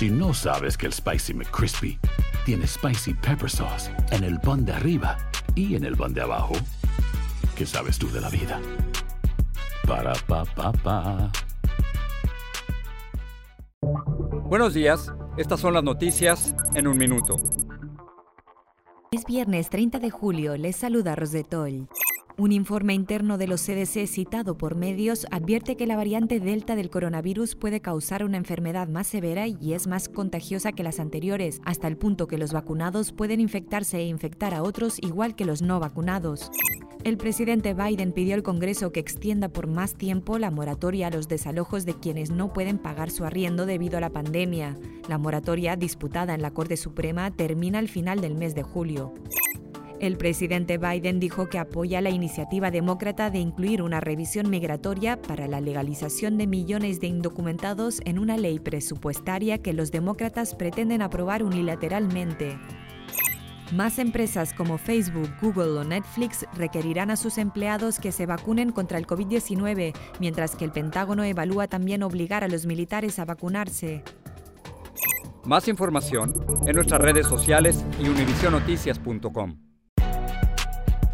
Si no sabes que el Spicy McCrispy tiene Spicy Pepper Sauce en el pan de arriba y en el pan de abajo, ¿qué sabes tú de la vida? Para, pa, pa, pa. Buenos días, estas son las noticias en un minuto. Es viernes 30 de julio, les saluda Rosetol. Un informe interno de los CDC citado por medios advierte que la variante Delta del coronavirus puede causar una enfermedad más severa y es más contagiosa que las anteriores, hasta el punto que los vacunados pueden infectarse e infectar a otros igual que los no vacunados. El presidente Biden pidió al Congreso que extienda por más tiempo la moratoria a los desalojos de quienes no pueden pagar su arriendo debido a la pandemia. La moratoria, disputada en la Corte Suprema, termina al final del mes de julio. El presidente Biden dijo que apoya la iniciativa demócrata de incluir una revisión migratoria para la legalización de millones de indocumentados en una ley presupuestaria que los demócratas pretenden aprobar unilateralmente. Más empresas como Facebook, Google o Netflix requerirán a sus empleados que se vacunen contra el COVID-19, mientras que el Pentágono evalúa también obligar a los militares a vacunarse. Más información en nuestras redes sociales y univisionoticias.com.